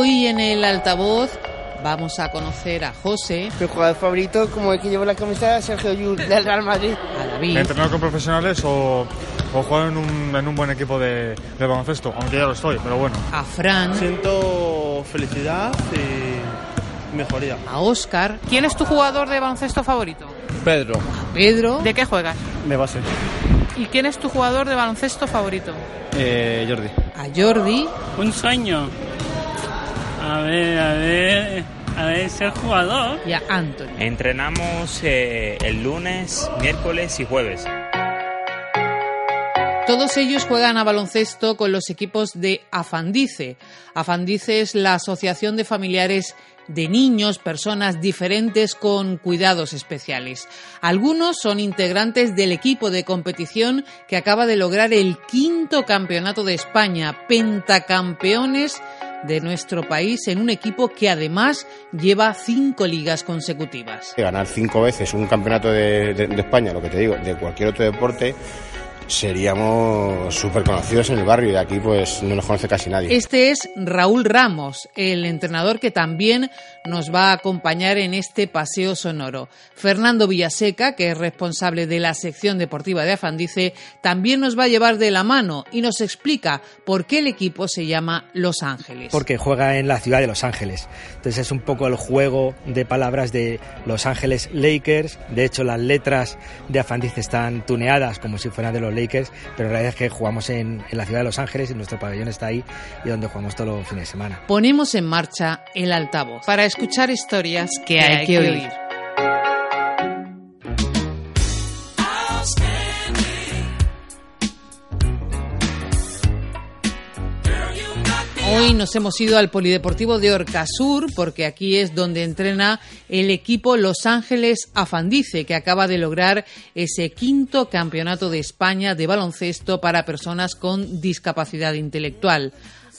Hoy en el altavoz vamos a conocer a José, Mi jugador favorito, como el que lleva la camiseta, Sergio Llull, del Real Madrid. a David, entrenar con profesionales o, o jugar en un, en un buen equipo de, de baloncesto, aunque ya lo estoy, pero bueno. a Fran, Siento felicidad y mejoría. a Óscar, ¿Quién es tu jugador de baloncesto favorito? Pedro. a Pedro, ¿De qué juegas? De base. ¿Y quién es tu jugador de baloncesto favorito? Eh, Jordi. a Jordi, Un sueño. A ver, a ver, a ver, ser jugador. y a Anthony. Entrenamos eh, el lunes, miércoles y jueves. Todos ellos juegan a baloncesto con los equipos de Afandice. Afandice es la asociación de familiares de niños, personas diferentes con cuidados especiales. Algunos son integrantes del equipo de competición que acaba de lograr el quinto campeonato de España, pentacampeones de nuestro país en un equipo que además lleva cinco ligas consecutivas. Ganar cinco veces un campeonato de, de- de España, lo que te digo, de cualquier otro deporte, seríamos súper conocidos en el barrio y de aquí pues no nos conoce casi nadie. Este es Raúl Ramos, el entrenador que también nos va a acompañar en este paseo sonoro. Fernando Villaseca, que es responsable de la sección deportiva de Afandice, también nos va a llevar de la mano y nos explica por qué el equipo se llama Los Ángeles. porque juega en la ciudad de Los Ángeles. Entonces es un poco el juego de palabras de Los Ángeles Lakers. De hecho, las letras de Afandice están tuneadas como si fueran de los Lakers, pero en realidad es que jugamos en, en la ciudad de Los Ángeles y nuestro pabellón está ahí y donde jugamos todos los fines de semana. Ponemos en marcha el altavoz para escuchar historias que hay que oír. Hoy nos hemos ido al Polideportivo de Orcasur porque aquí es donde entrena el equipo Los Ángeles Afandice que acaba de lograr ese quinto campeonato de España de baloncesto para personas con discapacidad intelectual.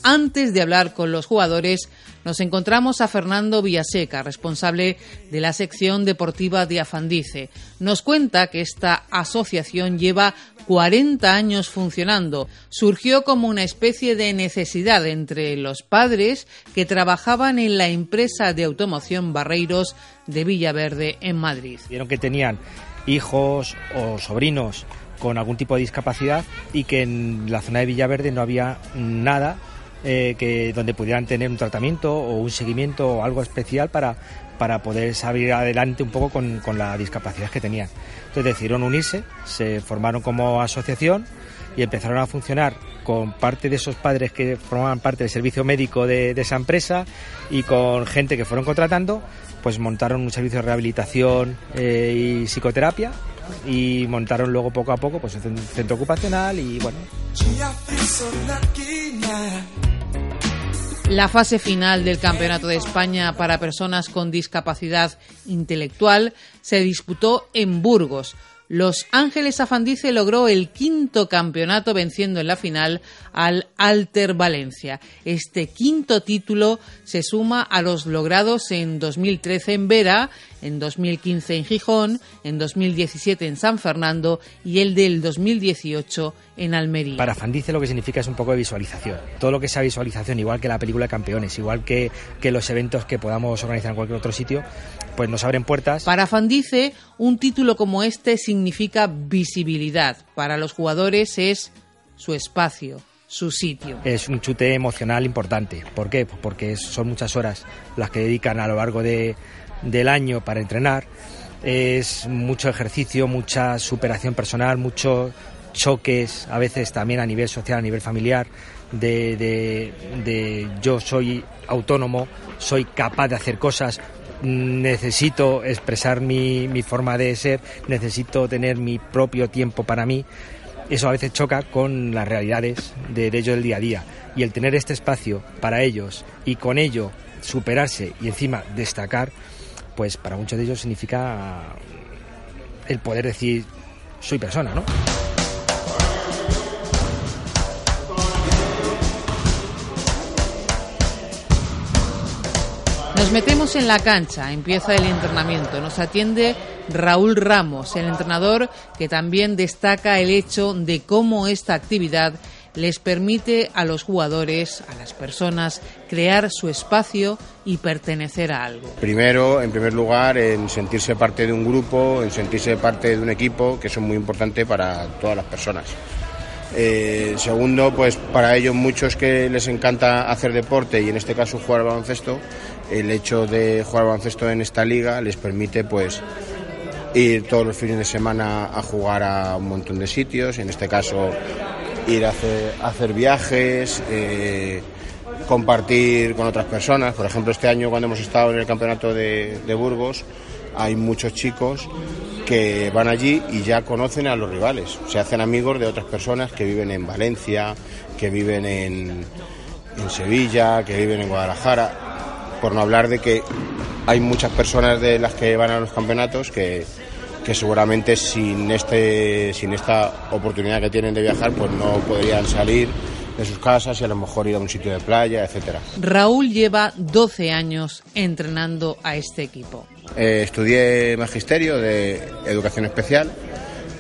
Antes de hablar con los jugadores, nos encontramos a Fernando Villaseca, responsable de la sección deportiva de Afandice. Nos cuenta que esta asociación lleva 40 años funcionando. Surgió como una especie de necesidad entre los padres que trabajaban en la empresa de automoción Barreiros de Villaverde, en Madrid. Vieron que tenían hijos o sobrinos con algún tipo de discapacidad y que en la zona de Villaverde no había nada eh, que donde pudieran tener un tratamiento o un seguimiento o algo especial para, para poder salir adelante un poco con, con la discapacidad que tenían. Entonces decidieron unirse, se formaron como asociación y empezaron a funcionar con parte de esos padres que formaban parte del servicio médico de, de esa empresa y con gente que fueron contratando, pues montaron un servicio de rehabilitación eh, y psicoterapia y montaron luego poco a poco pues un cen- centro ocupacional y bueno La fase final del Campeonato de España para personas con discapacidad intelectual se disputó en Burgos. Los Ángeles Afandice logró el quinto campeonato venciendo en la final al Alter Valencia. Este quinto título se suma a los logrados en 2013 en Vera, en 2015 en Gijón, en 2017 en San Fernando y el del 2018 en Almería. Para Fandice lo que significa es un poco de visualización. Todo lo que sea visualización, igual que la película de campeones, igual que, que los eventos que podamos organizar en cualquier otro sitio, pues nos abren puertas. Para Fandice, un título como este significa visibilidad. Para los jugadores es su espacio, su sitio. Es un chute emocional importante. ¿Por qué? Pues porque son muchas horas las que dedican a lo largo de, del año para entrenar. Es mucho ejercicio, mucha superación personal, muchos choques, a veces también a nivel social, a nivel familiar, de, de- de yo soy autónomo, soy capaz de hacer cosas, necesito expresar mi, mi forma de ser, necesito tener mi propio tiempo para mí eso a veces choca con las realidades de, ellos del día a día. Y el tener este espacio para ellos y con ello superarse y encima destacar, pues para muchos de ellos significa el poder decir soy persona, ¿no? Nos metemos en la cancha, empieza el entrenamiento. Nos atiende Raúl Ramos, el entrenador que también destaca el hecho de cómo esta actividad les permite a los jugadores, a las personas, crear su espacio y pertenecer a algo. Primero, en primer lugar, en sentirse parte de un grupo, en sentirse parte de un equipo, que es muy importante para todas las personas. Eh, segundo, pues para ellos muchos que les encanta hacer deporte y en este caso jugar al baloncesto, el hecho de jugar al baloncesto en esta liga les permite pues ir todos los fines de semana a jugar a un montón de sitios, en este caso ir a hacer, a hacer viajes, eh, compartir con otras personas. Por ejemplo, este año cuando hemos estado en el campeonato de Burgos, hay muchos chicos que van allí y ya conocen a los rivales, se hacen amigos de otras personas que viven en Valencia, que viven en, Sevilla, que viven en Guadalajara, por no hablar de que hay muchas personas de las que van a los campeonatos que, que seguramente sin, este, sin esta oportunidad que tienen de viajar pues no podrían salir de sus casas y a lo mejor ir a un sitio de playa, etcétera. Raúl lleva 12 años entrenando a este equipo. Eh, estudié magisterio de educación especial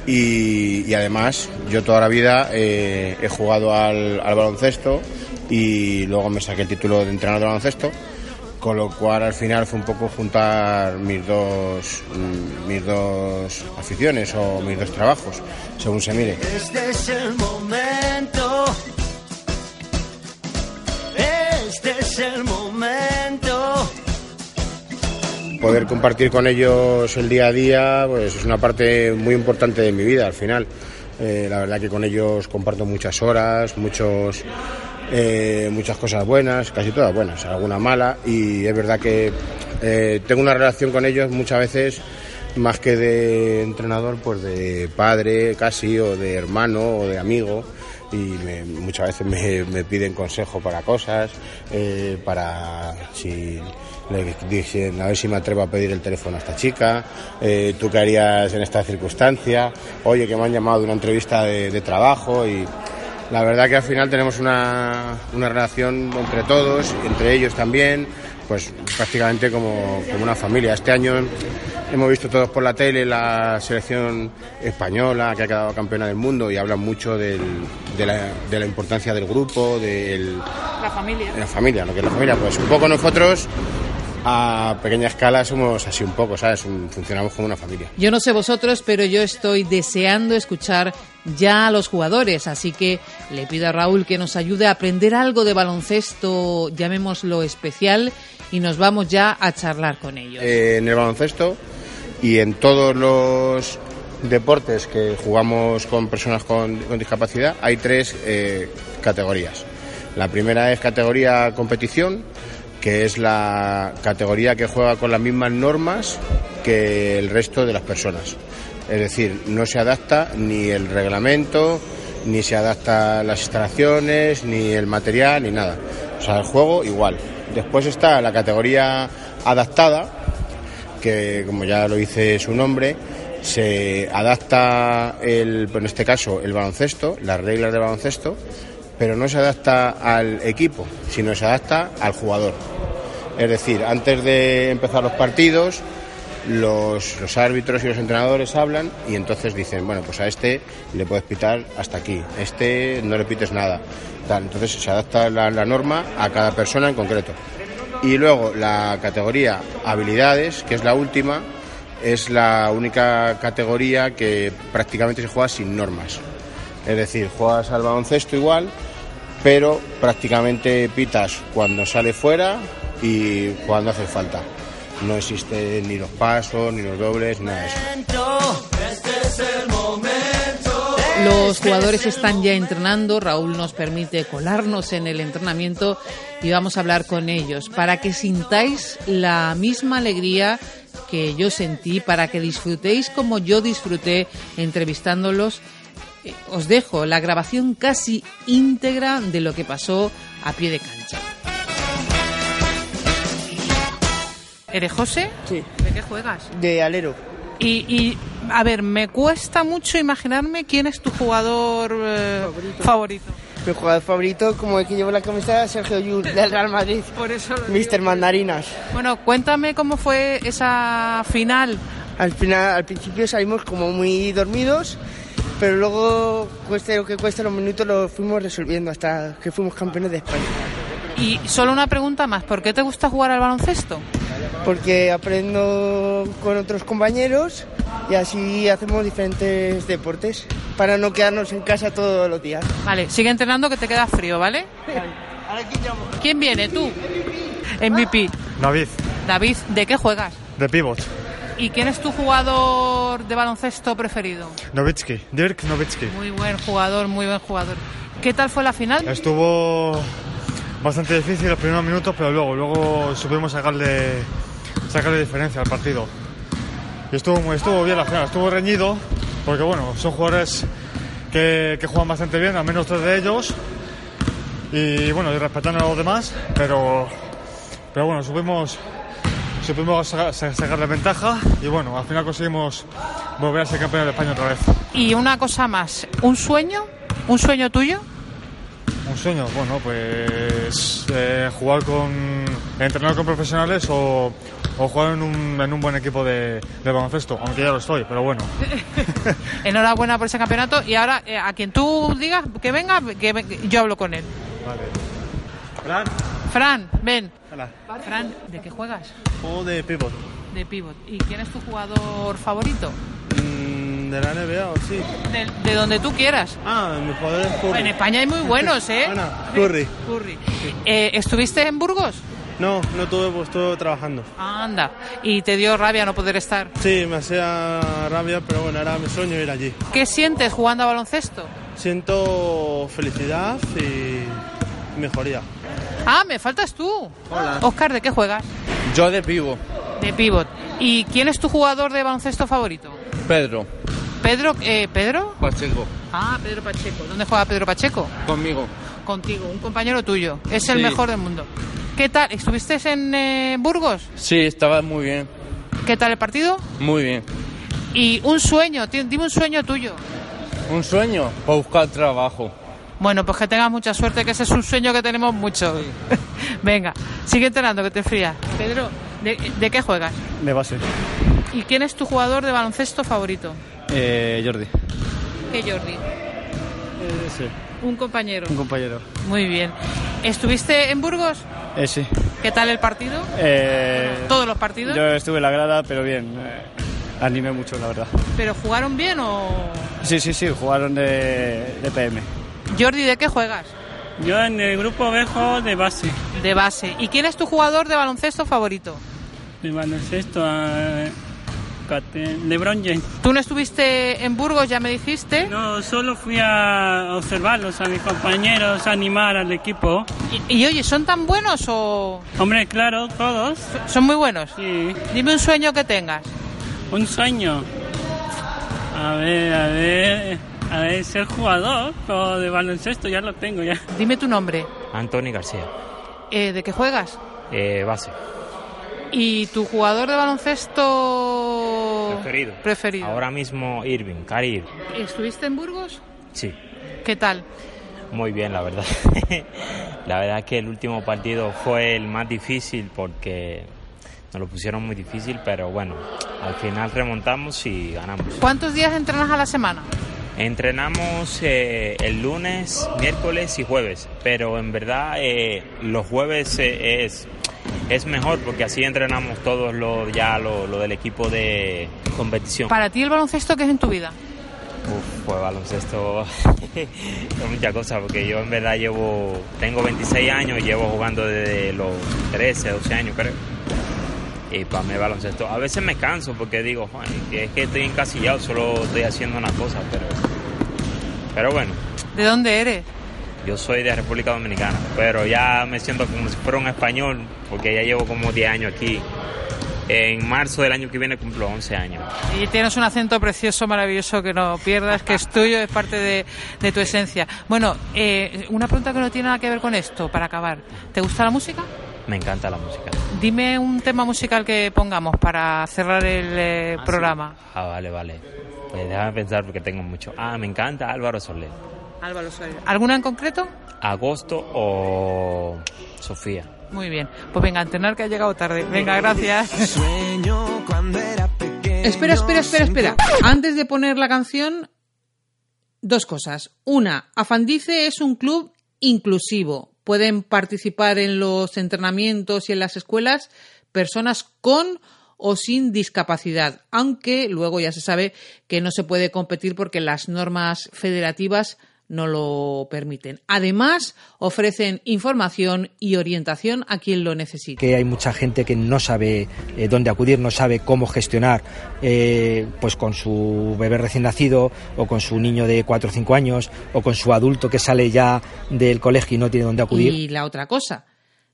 y, además yo toda la vida eh, he jugado al, al baloncesto y luego me saqué el título de entrenador de baloncesto con lo cual al final fue un poco juntar mis dos mm, mis dos aficiones o mis dos trabajos según se mire Este es el momento. Este es el momento. Poder compartir con ellos el día a día pues es una parte muy importante de mi vida al final. Eh, la verdad que con ellos comparto muchas horas muchos eh, muchas cosas buenas casi todas buenas alguna mala y es verdad que eh, tengo una relación con ellos muchas veces más que de entrenador pues de padre casi o de hermano o de amigo y me- muchas veces me, me piden consejo para cosas, eh, para si le dicen a ver si me atrevo a pedir el teléfono a esta chica, eh, tú qué harías en esta circunstancia, oye que me han llamado de una entrevista de, de trabajo y la verdad que al final tenemos una, una relación entre todos, entre ellos también, pues prácticamente como, como una familia. Este año hemos visto todos por la tele la selección española que ha quedado campeona del mundo y hablan mucho del- de, la, de la importancia del grupo, del, La familia. de la familia, lo que es la familia. Pues un poco nosotros a pequeña escala somos así un poco, ¿sabes? Un- funcionamos como una familia. Yo no sé vosotros, pero yo estoy deseando escuchar ya a los jugadores, así que le pido a Raúl que nos ayude a aprender algo de baloncesto, llamémoslo especial, y nos vamos ya a charlar con ellos. Eh, en el baloncesto y en todos los deportes que jugamos con personas con, con discapacidad hay tres eh, categorías. La primera es categoría competición, que es la categoría que juega con las mismas normas que el resto de las personas. Es decir, no se adapta ni el reglamento, ni se adapta las instalaciones, ni el material, ni nada. O sea, el juego igual. Después está la categoría adaptada, que como ya lo dice su nombre, se adapta el, en este caso el baloncesto, las reglas de baloncesto, pero no se adapta al equipo, sino se adapta al jugador. Es decir, antes de empezar los partidos, los, árbitros y los entrenadores hablan y entonces dicen, bueno, pues a este le puedes pitar hasta aquí, este no le pites nada. Entonces se adapta la, la norma a cada persona en concreto. Y luego la categoría habilidades, que es la última, es la única categoría que prácticamente se juega sin normas. Es decir, juegas al baloncesto igual, pero prácticamente pitas cuando sale fuera y cuando hace falta. No existen ni los pasos, ni los dobles, nada de eso. Los jugadores están ya entrenando, Raúl nos permite colarnos en el entrenamiento y vamos a hablar con ellos para que sintáis la misma alegría que yo sentí, para que disfrutéis como yo disfruté entrevistándolos. Eh, Os dejo la grabación casi íntegra de lo que pasó a pie de cancha. ¿Eres José? Sí, ¿De qué juegas? de alero. Y, y, a ver, me cuesta mucho imaginarme quién es tu jugador eh, favorito. Mi jugador favorito, como el que llevo la camiseta, Sergio Llull, del Real Madrid. Por eso lo Mister Mandarinas. Bueno, cuéntame cómo fue esa final. Al final, al principio salimos como muy dormidos pero luego, cueste lo que cueste, los minutos los fuimos resolviendo hasta que fuimos campeones de España. Y solo una pregunta más, ¿por qué te gusta jugar al baloncesto? Porque aprendo con otros compañeros y así hacemos diferentes deportes para no quedarnos en casa todos los días. Vale, sigue entrenando que te queda frío, ¿vale? ¿Quién viene? ¿Tú? MVP. David, David, ¿de qué juegas? de pivot. ¿Y quién es tu jugador de baloncesto preferido? Novitsky, Dirk Novitsky. Muy buen jugador, muy buen jugador. ¿Qué tal fue la final? Estuvo bastante difícil los primeros minutos, pero luego, luego supimos sacarle, sacarle diferencia al partido. Y estuvo, muy- estuvo bien la final, estuvo reñido, porque bueno, son jugadores que, que juegan bastante bien, al menos tres de ellos. Y bueno, y respetando a los demás, pero, pero bueno, supimos, supimos saca- sa- sacarle ventaja y bueno, al final conseguimos volver a ser campeones de España otra vez. Y una cosa más, ¿un sueño? ¿Un sueño tuyo? Un sueño, bueno, pues eh, jugar con, entrenar con profesionales o, o jugar en un, en un buen equipo de, de baloncesto, aunque ya lo estoy, pero bueno. Enhorabuena por ese campeonato y ahora eh, a quien tú digas que venga, que yo hablo con él. Fran. Fran, ven. Hola. Fran, ¿de qué juegas? Juego de pivot. De pivot. ¿Y quién es tu jugador favorito? Mm, de la NBA o sí. De, de donde tú quieras. Ah, mi jugador es Curry. En España hay muy buenos, ¿eh? Ana, Curry. Curry. Eh, ¿Estuviste en Burgos? No, no tuve, pues estuve trabajando. Anda. ¿Y te dio rabia no poder estar? Sí, me hacía rabia, pero bueno, era mi sueño ir allí. ¿Qué sientes jugando a baloncesto? Siento felicidad y mejoría. Ah, me faltas tú. Hola. Oscar, ¿de qué juegas? Yo de pivo. De pivot. ¿Y quién es tu jugador de baloncesto favorito? Pedro. Pedro, eh, ¿Pedro? Pacheco. Ah, Pedro Pacheco. ¿Dónde juega Pedro Pacheco? Conmigo. Contigo, un compañero tuyo. Es el mejor del mundo. ¿Qué tal? ¿Estuviste en eh, Burgos? Sí, estaba muy bien. ¿Qué tal el partido? Muy bien. Y un sueño, dime un sueño tuyo. Un sueño para buscar trabajo. Bueno, pues que tengas mucha suerte, que ese es un sueño que tenemos muchos. Venga, sigue entrenando, que te frías. Pedro, ¿de, de qué juegas? De base. ¿Y quién es tu jugador de baloncesto favorito? Eh, Jordi. Que Jordi. Eh, sí, Un compañero. un compañero. Muy bien. ¿Estuviste en Burgos? Eh, sí. ¿Qué tal el partido? Eh, ¿Todos los partidos? Yo estuve en la grada, pero bien. eh, animé mucho, la verdad. ¿Pero jugaron bien o...? Sí, sí, sí, jugaron de, de PM. Jordi, ¿de qué juegas? Yo en el grupo B juego de base. De base. ¿Y quién es tu jugador de baloncesto favorito? De baloncesto LeBron James. ¿Tú no estuviste en Burgos, ya me dijiste? No, solo fui a observarlos a mis compañeros, a animar al equipo. Y, y, oye, ¿son tan buenos o...? Hombre, claro, todos. ¿Son muy buenos? Sí. Dime un sueño que tengas. Un sueño. A ver, a ver. A ver, ser jugador o de baloncesto, ya lo tengo ya. Dime tu nombre. Antoni García, Eh, ¿De qué juegas? eh, base. ¿Y tu jugador de baloncesto Preferido. preferido? Ahora mismo Irving, Cari Irving. ¿Estuviste en Burgos? Sí, ¿Qué tal? muy bien, la verdad. la verdad que el último partido fue el más difícil porque nos lo pusieron muy difícil, pero bueno, al final remontamos y ganamos. ¿Cuántos días entrenas a la semana? Entrenamos eh, el lunes, miércoles y jueves, pero en verdad eh, los jueves eh, es, es mejor porque así entrenamos todos lo, ya lo, lo del equipo de competición. Para ti el baloncesto, ¿qué es en tu vida? Uf, pues baloncesto es muchas cosas porque yo en verdad llevo, tengo 26 años llevo jugando desde los 13, 12 años creo. Y para mí baloncesto, a veces me canso porque digo, "Joder, que es que estoy encasillado, solo estoy haciendo una cosa, pero, pero bueno, ¿De dónde eres? yo soy de República Dominicana, pero ya me siento como si fuera un español porque ya llevo como 10 años aquí. En marzo del año que viene cumplo 11 años. Y tienes un acento precioso, maravilloso, que no pierdas, que es tuyo, es parte de, de tu esencia. Bueno, eh, una pregunta que no tiene nada que ver con esto, para acabar. ¿Te gusta la música? Me encanta la música. Dime un tema musical que pongamos para cerrar el eh, Ah, sí. programa. Ah, vale, vale. Pues déjame pensar porque tengo mucho. Ah, me encanta Álvaro Soler. Álvaro Soler. ¿Alguna en concreto? Agosto o Sofía. Muy bien. Pues venga, a entrenar que ha llegado tarde. Venga, gracias. Sueño cuando era pequeño. Espera, espera, espera, espera. Antes de poner la canción, dos cosas. Una, Afandice es un club inclusivo. Pueden participar en los entrenamientos y en las escuelas personas con o sin discapacidad, aunque luego ya se sabe que no se puede competir porque las normas federativas no lo permiten. Además, ofrecen información y orientación a quien lo necesite. Que hay mucha gente que no sabe eh, dónde acudir, no sabe cómo gestionar, eh, pues con su bebé recién nacido o con su niño de 4 o 5 años o con su adulto que sale ya del colegio y no tiene dónde acudir. Y la otra cosa,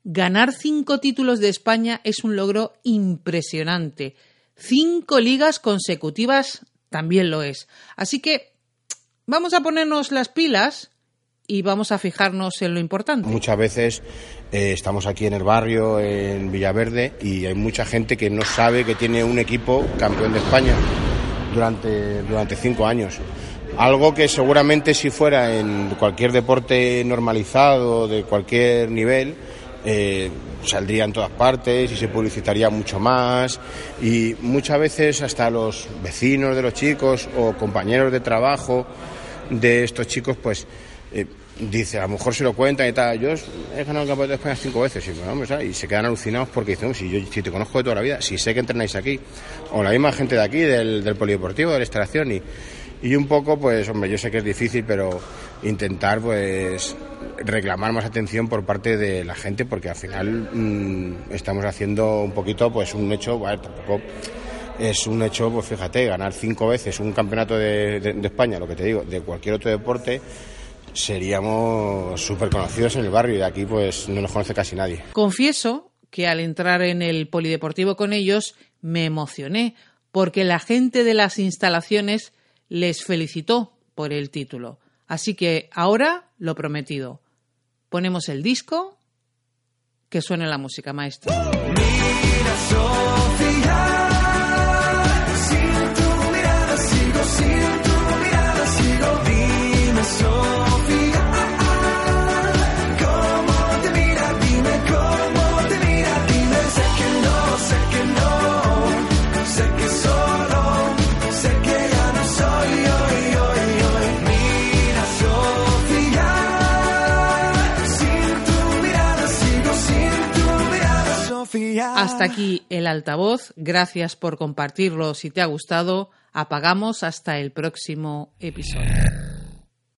ganar cinco títulos de España es un logro impresionante. Cinco ligas consecutivas también lo es. Así que vamos a ponernos las pilas y vamos a fijarnos en lo importante. Muchas veces eh, estamos aquí en el barrio, en Villaverde, y hay mucha gente que no sabe que tiene un equipo campeón de España durante, durante cinco años. Algo que seguramente si fuera en cualquier deporte normalizado, de cualquier nivel, eh, saldría en todas partes y se publicitaría mucho más y muchas veces hasta los vecinos de los chicos o compañeros de trabajo de estos chicos pues eh, dice a lo mejor se lo cuentan y tal. Yo he ganado el campeonato de España cinco veces y, bueno, y se quedan alucinados porque dicen si yo si te conozco de toda la vida si sé que entrenáis aquí o la misma gente de aquí del, del polideportivo de la instalación y y un poco, pues, hombre, yo sé que es difícil, pero intentar, pues, reclamar más atención por parte de la gente, porque al final mm, estamos haciendo un poquito, pues, un hecho, bueno, tampoco es un hecho, pues fíjate, ganar cinco veces un campeonato de, España, lo que te digo, de cualquier otro deporte, seríamos súper conocidos en el barrio y de aquí, pues, no nos conoce casi nadie. Confieso que al entrar en el polideportivo con ellos me emocioné porque la gente de las instalaciones les felicitó por el título. Así que ahora lo prometido. Ponemos el disco, que suene la música, maestro. Aquí el altavoz. Gracias por compartirlo si te ha gustado. Apagamos hasta el próximo episodio.